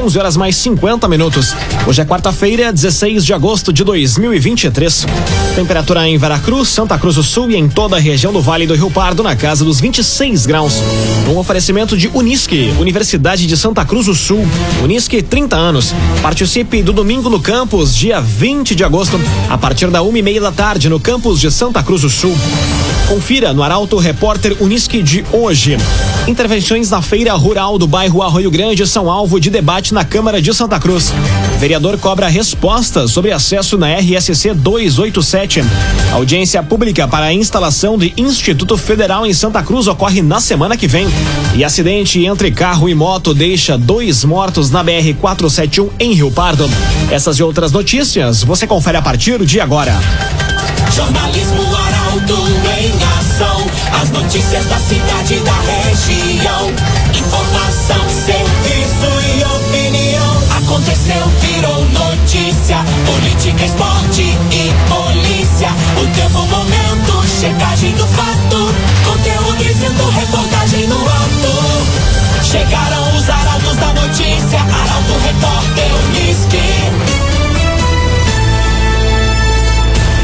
11 horas mais 50 minutos. Hoje é quarta-feira, 16 de agosto de 2023. Temperatura em Veracruz, Santa Cruz do Sul e em toda a região do Vale do Rio Pardo na casa dos 26 graus. Um oferecimento de Unisque, Universidade de Santa Cruz do Sul. Unisque, 30 anos. Participe do domingo no campus, dia 20 de agosto, a partir da uma e meia da tarde, no campus de Santa Cruz do Sul. Confira no Arauto Repórter Unisque de hoje. Intervenções na feira rural do bairro Arroio Grande são alvo de debate na Câmara de Santa Cruz. Vereador cobra respostas sobre acesso na RSC 287. Audiência pública para a instalação de Instituto Federal em Santa Cruz ocorre na semana que vem. E acidente entre carro e moto deixa dois mortos na BR 471 em Rio Pardo. Essas e outras notícias você confere a partir de agora. Jornalismo Arauto em ação. As notícias da cidade da região. Informação, serviço e opinião. Aconteceu, virou notícia. Política, esporte e polícia. O tempo, momento, checagem do fato. Conteúdo dizendo, reportagem no ato. Chegaram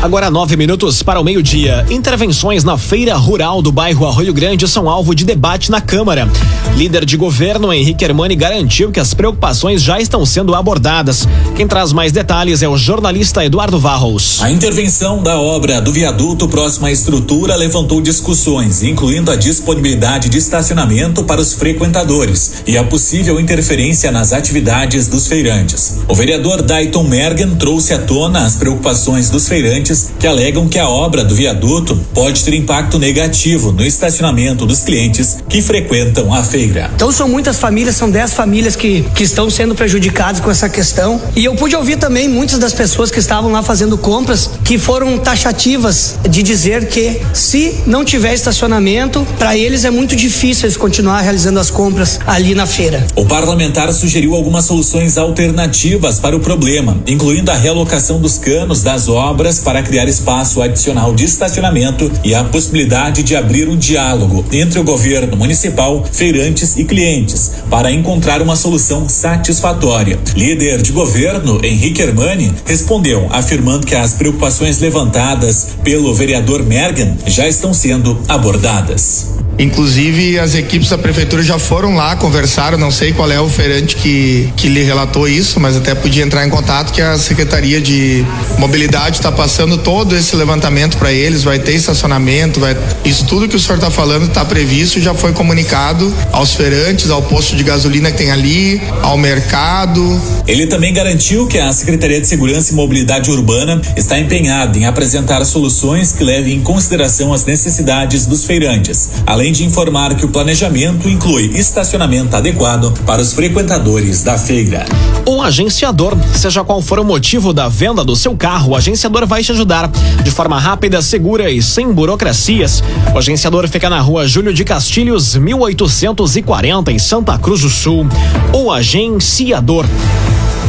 Agora nove minutos para o meio-dia. Intervenções na feira rural do bairro Arroio Grande são alvo de debate na Câmara. Líder de governo Henrique Hermani garantiu que as preocupações já estão sendo abordadas. Quem traz mais detalhes é o jornalista Eduardo Varros. A intervenção da obra do viaduto próximo à estrutura levantou discussões, incluindo a disponibilidade de estacionamento para os frequentadores e a possível interferência nas atividades dos feirantes. O vereador Dayton Mergen trouxe à tona as preocupações dos feirantes que alegam que a obra do viaduto pode ter impacto negativo no estacionamento dos clientes que frequentam a feira. Então são muitas famílias, são 10 famílias que, que estão sendo prejudicadas com essa questão. E eu pude ouvir também muitas das pessoas que estavam lá fazendo compras que foram taxativas de dizer que se não tiver estacionamento, para eles é muito difícil eles continuar realizando as compras ali na feira. O parlamentar sugeriu algumas soluções alternativas para o problema, incluindo a realocação dos canos das obras para criar espaço adicional de estacionamento e a possibilidade de abrir um diálogo entre o governo municipal, feirantes e clientes para encontrar uma solução satisfatória. Líder de governo, Henrique Hermani, respondeu afirmando que as preocupações levantadas pelo vereador Mergen já estão sendo abordadas. Inclusive, as equipes da prefeitura já foram lá, conversaram. Não sei qual é o feirante que, que lhe relatou isso, mas até podia entrar em contato que a Secretaria de Mobilidade está passando todo esse levantamento para eles. Vai ter estacionamento, vai. Isso tudo que o senhor está falando está previsto, já foi comunicado aos feirantes, ao posto de gasolina que tem ali, ao mercado. Ele também garantiu que a Secretaria de Segurança e Mobilidade Urbana está empenhada em apresentar soluções que levem em consideração as necessidades dos feirantes, além além de informar que o planejamento inclui estacionamento adequado para os frequentadores da feira. Um agenciador, seja qual for o motivo da venda do seu carro, o agenciador vai te ajudar de forma rápida, segura e sem burocracias. O agenciador fica na rua Júlio de Castilhos, 1840, em Santa Cruz do Sul. O agenciador.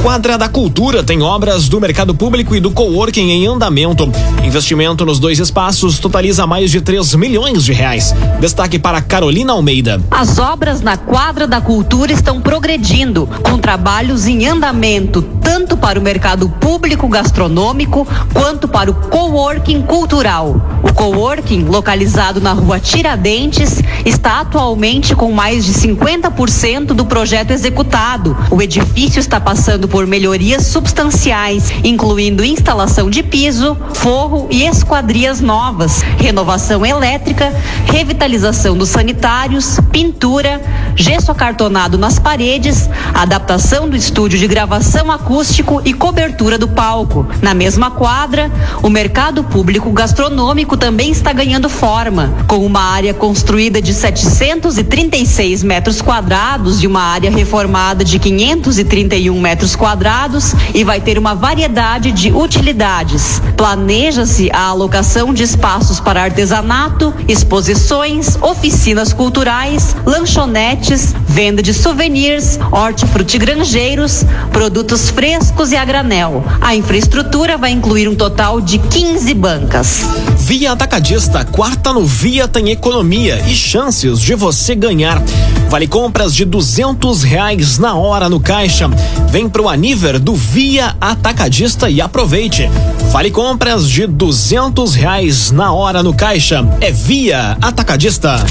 Quadra da Cultura tem obras do mercado público e do coworking em andamento. Investimento nos dois espaços totaliza mais de 3 milhões de reais. Destaque para Carolina Almeida. As obras na Quadra da Cultura estão progredindo, com trabalhos em andamento, tanto para o mercado público gastronômico quanto para o coworking cultural. O coworking, localizado na rua Tiradentes, está atualmente com mais de 50% do projeto executado. O edifício está passando por melhorias substanciais, incluindo instalação de piso, forro e esquadrias novas, renovação elétrica, revitalização dos sanitários, pintura, gesso acartonado nas paredes, adaptação do estúdio de gravação acústico e cobertura do palco. Na mesma quadra, o mercado público gastronômico também está ganhando forma, com uma área construída de 736 metros quadrados e uma área reformada de 531 metros quadrados e vai ter uma variedade de utilidades. Planeja Autoriza-se a alocação de espaços para artesanato, exposições, oficinas culturais, lanchonetes, venda de souvenirs, hortifrutigranjeiros, produtos frescos e a granel. A infraestrutura vai incluir um total de 15 bancas. Via Atacadista, quarta no Via tem economia e chances de você ganhar. Vale compras de duzentos reais na hora no caixa. Vem pro Aniver do Via Atacadista e aproveite. Vale compras de duzentos reais na hora no caixa. É Via Atacadista.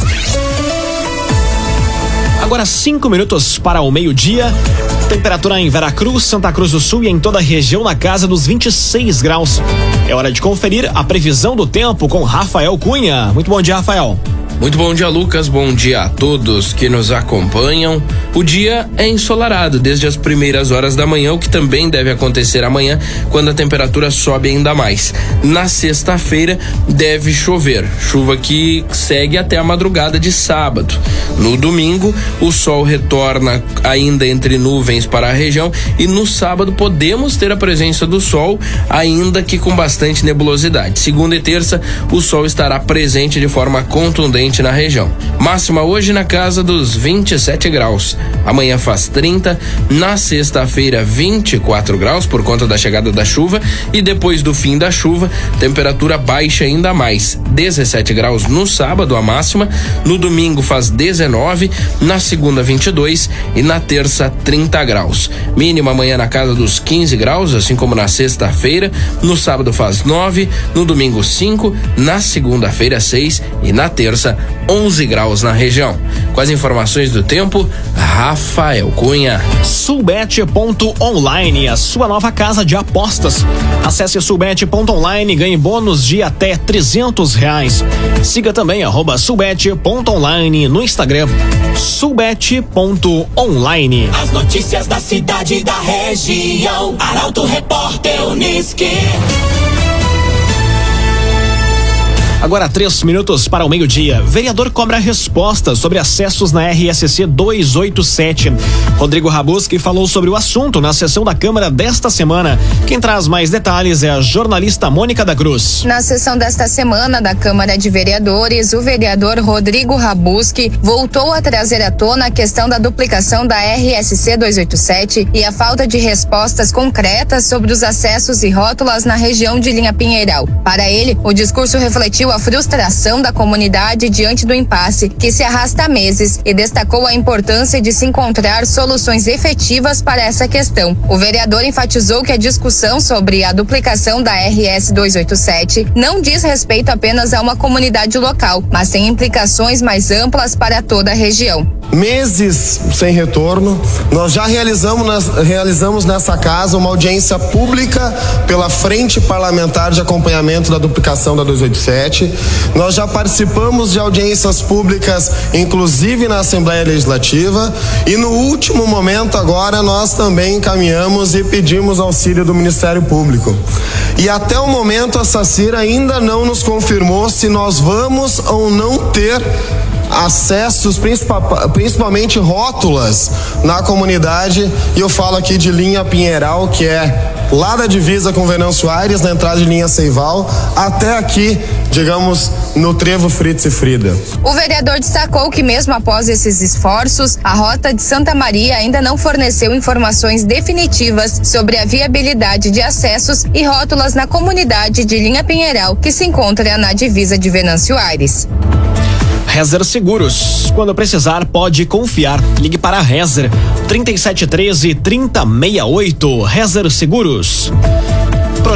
Agora cinco minutos para o meio-dia. Temperatura em Veracruz, Santa Cruz do Sul e em toda a região na casa dos 26 graus. É hora de conferir a previsão do tempo com Rafael Cunha. Muito bom dia, Rafael. Muito bom dia, Lucas. Bom dia a todos que nos acompanham. O dia é ensolarado desde as primeiras horas da manhã, o que também deve acontecer amanhã, quando a temperatura sobe ainda mais. Na sexta-feira deve chover, chuva que segue até a madrugada de sábado. No domingo, o sol retorna ainda entre nuvens para a região e no sábado podemos ter a presença do sol, ainda que com bastante nebulosidade. Segunda e terça, o sol estará presente de forma contundente na região. Máxima hoje na casa dos 27 graus. Amanhã faz 30, na sexta-feira 24 graus por conta da chegada da chuva e depois do fim da chuva, temperatura baixa ainda mais. 17 graus no sábado a máxima, no domingo faz 19, na segunda 22 e na terça 30 graus. Mínima amanhã na casa dos 15 graus, assim como na sexta-feira, no sábado faz 9, no domingo 5, na segunda-feira 6 e na terça 11 graus na região. Com as informações do tempo, Rafael Cunha. Sulbet.online, a sua nova casa de apostas. Acesse sulbet.online e ganhe bônus de até 300 reais. Siga também arroba sulbet.online no Instagram. Sulbet.online. As notícias da cidade e da região. Arauto Repórter Uniski. Agora três minutos para o meio-dia. Vereador cobra respostas sobre acessos na RSC 287. Rodrigo Rabuski falou sobre o assunto na sessão da Câmara desta semana. Quem traz mais detalhes é a jornalista Mônica da Cruz. Na sessão desta semana da Câmara de Vereadores, o vereador Rodrigo Rabuski voltou a trazer à tona a questão da duplicação da RSC 287 e a falta de respostas concretas sobre os acessos e rótulas na região de Linha Pinheiral. Para ele, o discurso refletiu a frustração da comunidade diante do impasse que se arrasta há meses e destacou a importância de se encontrar soluções efetivas para essa questão. O vereador enfatizou que a discussão sobre a duplicação da RS 287 não diz respeito apenas a uma comunidade local, mas tem implicações mais amplas para toda a região. Meses sem retorno, nós já realizamos, realizamos nessa casa uma audiência pública pela Frente Parlamentar de Acompanhamento da Duplicação da 287. Nós já participamos de audiências públicas, inclusive na Assembleia Legislativa, e no último momento agora nós também encaminhamos e pedimos auxílio do Ministério Público. E até o momento a SACIR ainda não nos confirmou se nós vamos ou não ter acessos, principalmente rótulas na comunidade. E eu falo aqui de linha Pinheiral, que é lá da divisa com Venâncio Aires, na entrada de linha Seival, até aqui, digamos, no trevo Fritz e Frida. O vereador destacou que, mesmo após esses esforços, a rota de Santa Maria ainda não forneceu informações definitivas sobre a viabilidade de acessos e rótulas na comunidade de linha Pinheiral, que se encontra na divisa de Venâncio Aires. Rezer Seguros. Quando precisar, pode confiar. Ligue para a Rezer 3713 3068. Rezer Seguros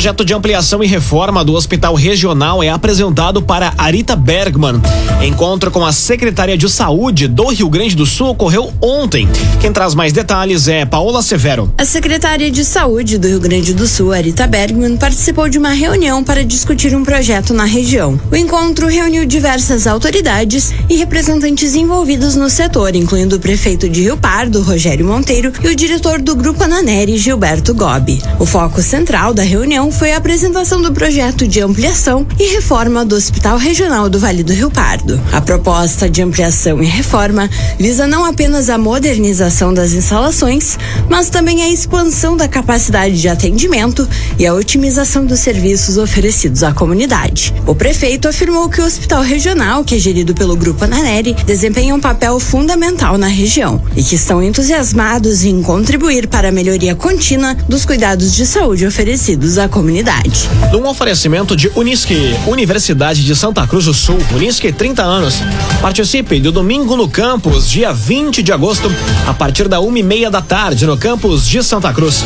projeto de ampliação e reforma do Hospital Regional é apresentado para Arita Bergman. Encontro com a Secretaria de Saúde do Rio Grande do Sul ocorreu ontem. Quem traz mais detalhes é Paola Severo. A Secretaria de Saúde do Rio Grande do Sul, Arita Bergman, participou de uma reunião para discutir um projeto na região. O encontro reuniu diversas autoridades e representantes envolvidos no setor, incluindo o prefeito de Rio Pardo, Rogério Monteiro, e o diretor do Grupo Ananeri, Gilberto Gobi. O foco central da reunião foi a apresentação do projeto de ampliação e reforma do Hospital Regional do Vale do Rio Pardo. A proposta de ampliação e reforma visa não apenas a modernização das instalações, mas também a expansão da capacidade de atendimento e a otimização dos serviços oferecidos à comunidade. O prefeito afirmou que o Hospital Regional, que é gerido pelo Grupo Ananeri, desempenha um papel fundamental na região e que estão entusiasmados em contribuir para a melhoria contínua dos cuidados de saúde oferecidos à comunidade. Num oferecimento de Unisque, Universidade de Santa Cruz do Sul, Unisque 30 anos. Participe do domingo no campus, dia 20 de agosto, a partir da uma e meia da tarde, no campus de Santa Cruz.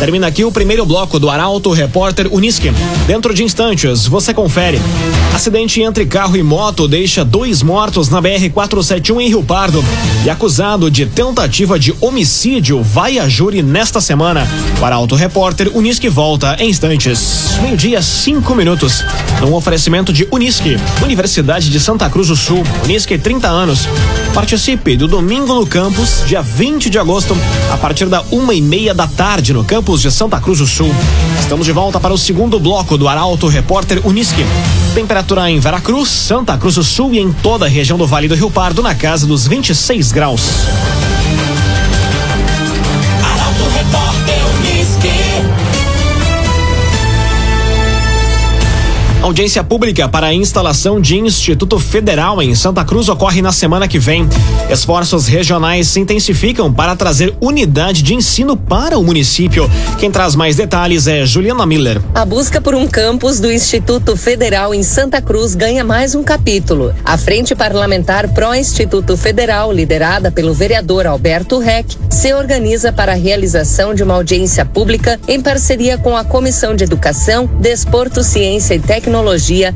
Termina aqui o primeiro bloco do Arauto Repórter Unisque. Dentro de instantes, você confere. Acidente entre carro e moto deixa dois mortos na BR-471 em Rio Pardo. E acusado de tentativa de homicídio vai a júri nesta semana. O Arauto Repórter Unisque volta em instantes. Meio-dia, cinco minutos. Num oferecimento de Unisque, Universidade de Santa Cruz do Sul. Unisque 30 anos. Participe do domingo no campus, dia 20 de agosto, a partir da uma e meia da tarde, no campus de Santa Cruz do Sul. Estamos de volta para o segundo bloco do Arauto Repórter Unisque. Temperatura em Veracruz, Santa Cruz do Sul e em toda a região do Vale do Rio Pardo na casa dos 26 graus. Audiência pública para a instalação de Instituto Federal em Santa Cruz ocorre na semana que vem. Esforços regionais se intensificam para trazer unidade de ensino para o município. Quem traz mais detalhes é Juliana Miller. A busca por um campus do Instituto Federal em Santa Cruz ganha mais um capítulo. A Frente Parlamentar Pró-Instituto Federal, liderada pelo vereador Alberto Reck, se organiza para a realização de uma audiência pública em parceria com a Comissão de Educação, Desporto, Ciência e Tecnologia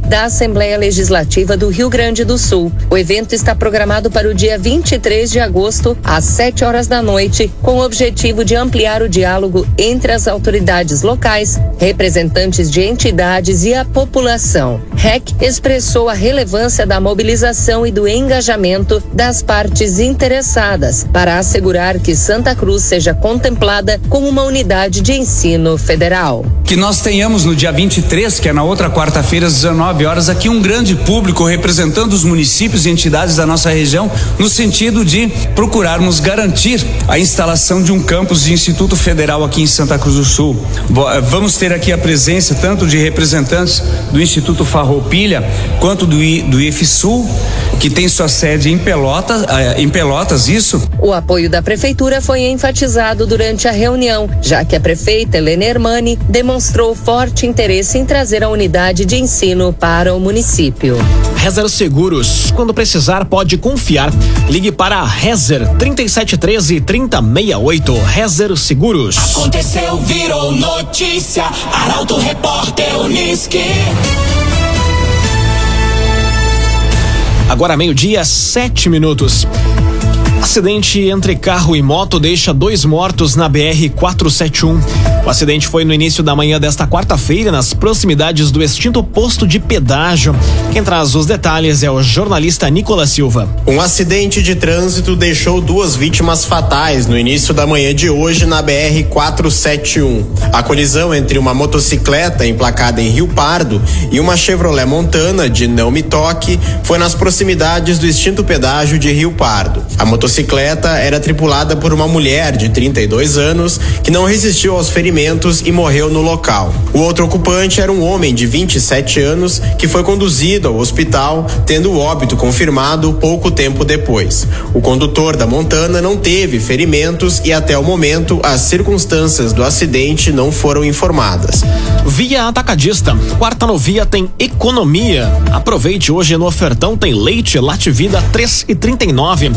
da Assembleia Legislativa do Rio Grande do Sul. O evento está programado para o dia 23 de agosto, às 7 horas da noite, com o objetivo de ampliar o diálogo entre as autoridades locais, representantes de entidades e a população. REC expressou a relevância da mobilização e do engajamento das partes interessadas para assegurar que Santa Cruz seja contemplada como uma unidade de ensino federal. Que nós tenhamos no dia 23, que é na outra quarta-feira, às 19 horas, aqui um grande público representando os municípios e entidades da nossa região, no sentido de procurarmos garantir a instalação de um campus de Instituto Federal aqui em Santa Cruz do Sul. Vamos ter aqui a presença tanto de representantes do Instituto Farroupilha quanto do, I, do IFSUL, que tem sua sede em Pelotas, em Pelotas, isso? O apoio da prefeitura foi enfatizado durante a reunião, já que a prefeita Helena Hermani demonstrou forte interesse em trazer a unidade de ensino para o município. Rezer Seguros, quando precisar pode confiar. Ligue para Rezer 3713 3068. Rezer Seguros. Aconteceu, virou notícia. Arauto Repórter Unisque. Agora meio-dia, sete minutos. Acidente entre carro e moto deixa dois mortos na BR 471. O acidente foi no início da manhã desta quarta-feira, nas proximidades do extinto posto de pedágio. Quem traz os detalhes é o jornalista Nicolas Silva. Um acidente de trânsito deixou duas vítimas fatais no início da manhã de hoje na BR 471. A colisão entre uma motocicleta emplacada em Rio Pardo e uma Chevrolet Montana de não me toque foi nas proximidades do extinto pedágio de Rio Pardo. A motocicleta era tripulada por uma mulher de 32 anos que não resistiu aos ferimentos e morreu no local. O outro ocupante era um homem de 27 anos que foi conduzido ao hospital, tendo o óbito confirmado pouco tempo depois. O condutor da Montana não teve ferimentos e até o momento as circunstâncias do acidente não foram informadas. Via Atacadista, quarta no Via tem economia. Aproveite hoje no ofertão tem leite Lativida 3 e 39.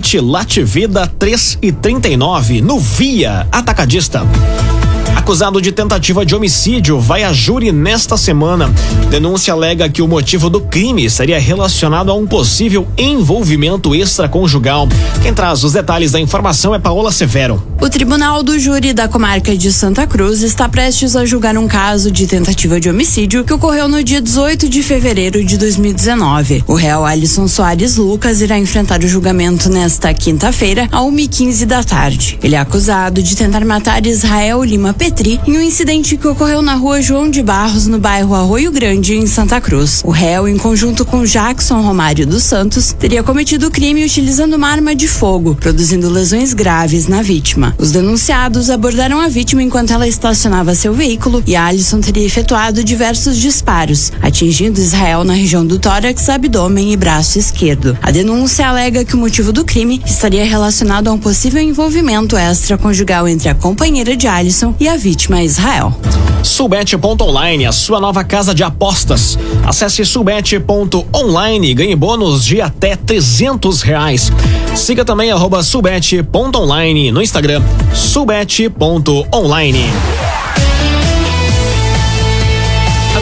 Leite Lativida 3 e 39 no Via Atacadista. Acusado de tentativa de homicídio, vai a júri nesta semana. Denúncia alega que o motivo do crime seria relacionado a um possível envolvimento extraconjugal. Quem traz os detalhes da informação é Paola Severo. O Tribunal do Júri da Comarca de Santa Cruz está prestes a julgar um caso de tentativa de homicídio que ocorreu no dia 18 de fevereiro de 2019. O réu Alisson Soares Lucas irá enfrentar o julgamento nesta quinta-feira, a 1h15 da tarde. Ele é acusado de tentar matar Israel Lima Petri em um incidente que ocorreu na rua João de Barros, no bairro Arroio Grande, em Santa Cruz. O réu, em conjunto com Jackson Romário dos Santos, teria cometido o crime utilizando uma arma de fogo, produzindo lesões graves na vítima. Os denunciados abordaram a vítima enquanto ela estacionava seu veículo e Alisson teria efetuado diversos disparos, atingindo Israel na região do tórax, abdômen e braço esquerdo. A denúncia alega que o motivo do crime estaria relacionado a um possível envolvimento extraconjugal entre a companheira de Alisson e a vítima Israel. Subete.online, a sua nova casa de apostas. Acesse subete.online e ganhe bônus de até 300 reais. Siga também arroba subete.online no Instagram, subete.online.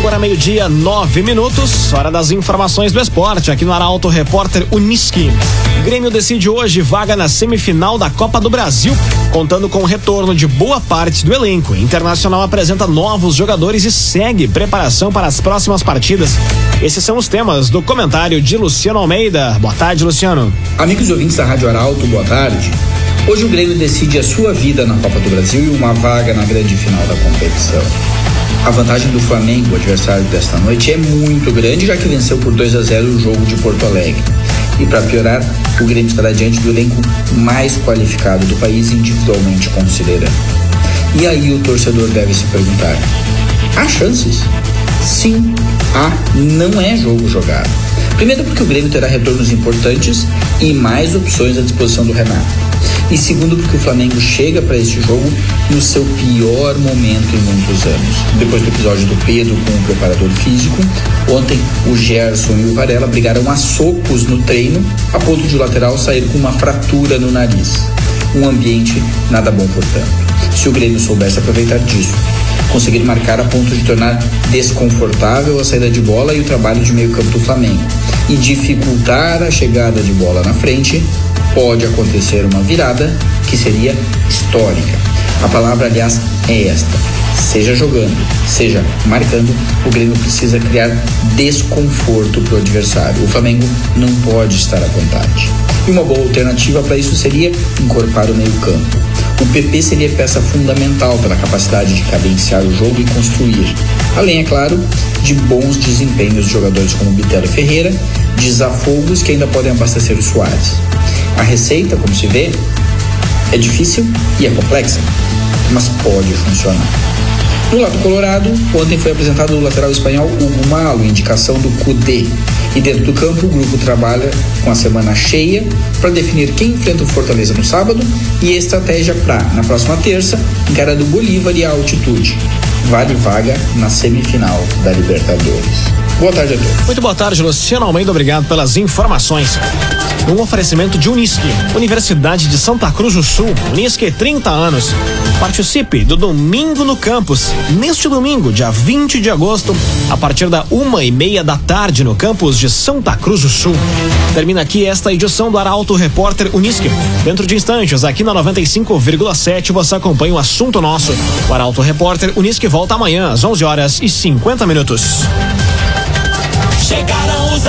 Agora meio-dia, nove minutos, hora das informações do esporte, aqui no Arauto Repórter Uniski. Grêmio decide hoje vaga na semifinal da Copa do Brasil, contando com o retorno de boa parte do elenco. Internacional apresenta novos jogadores e segue preparação para as próximas partidas. Esses são os temas do comentário de Luciano Almeida. Boa tarde, Luciano. Amigos e ouvintes da Rádio Arauto, boa tarde. Hoje o Grêmio decide a sua vida na Copa do Brasil e uma vaga na grande final da competição. A vantagem do Flamengo, adversário desta noite, é muito grande, já que venceu por 2 a 0 o jogo de Porto Alegre. E para piorar, o Grêmio estará diante do elenco mais qualificado do país, individualmente considerando. E aí o torcedor deve se perguntar: há chances? Sim, há. Não é jogo jogado. Primeiro, porque o Grêmio terá retornos importantes e mais opções à disposição do Renato. E segundo, porque o Flamengo chega para este jogo no seu pior momento em muitos anos. Depois do episódio do Pedro com o preparador físico, ontem o Gerson e o Varela brigaram a socos no treino, a ponto de o lateral sair com uma fratura no nariz. Um ambiente nada bom, portanto. Se o Grêmio soubesse aproveitar disso, conseguir marcar a ponto de tornar desconfortável a saída de bola e o trabalho de meio campo do Flamengo e dificultar a chegada de bola na frente, pode acontecer uma virada que seria histórica. A palavra, aliás, é esta. Seja jogando, seja marcando, o Grêmio precisa criar desconforto para o adversário. O Flamengo não pode estar à vontade. E uma boa alternativa para isso seria encorpar o meio-campo. O PP seria peça fundamental pela capacidade de cadenciar o jogo e construir. Além, é claro, de bons desempenhos de jogadores como Bitelo Ferreira, desafogos que ainda podem abastecer o Soares. A receita, como se vê, é difícil e é complexa, mas pode funcionar. No lado colorado, ontem foi apresentado o lateral espanhol Hugo Malo, indicação do CUDE. E dentro do campo, o grupo trabalha com a semana cheia para definir quem enfrenta o Fortaleza no sábado e estratégia para, na próxima terça, encarar do Bolívar e a altitude. Vale vaga na semifinal da Libertadores. Boa tarde a todos. Muito boa tarde, Luciano Almeida. Obrigado pelas informações. Um oferecimento de Unisque, Universidade de Santa Cruz do Sul. Unisque, 30 anos. Participe do Domingo no Campus. Neste domingo, dia 20 de agosto, a partir da uma e meia da tarde, no campus de Santa Cruz do Sul. Termina aqui esta edição do Arauto Repórter Unisque. Dentro de instantes, aqui na 95,7, você acompanha o assunto nosso. O Arauto Repórter Unisque volta amanhã às 11 horas e 50 minutos. Chegaram os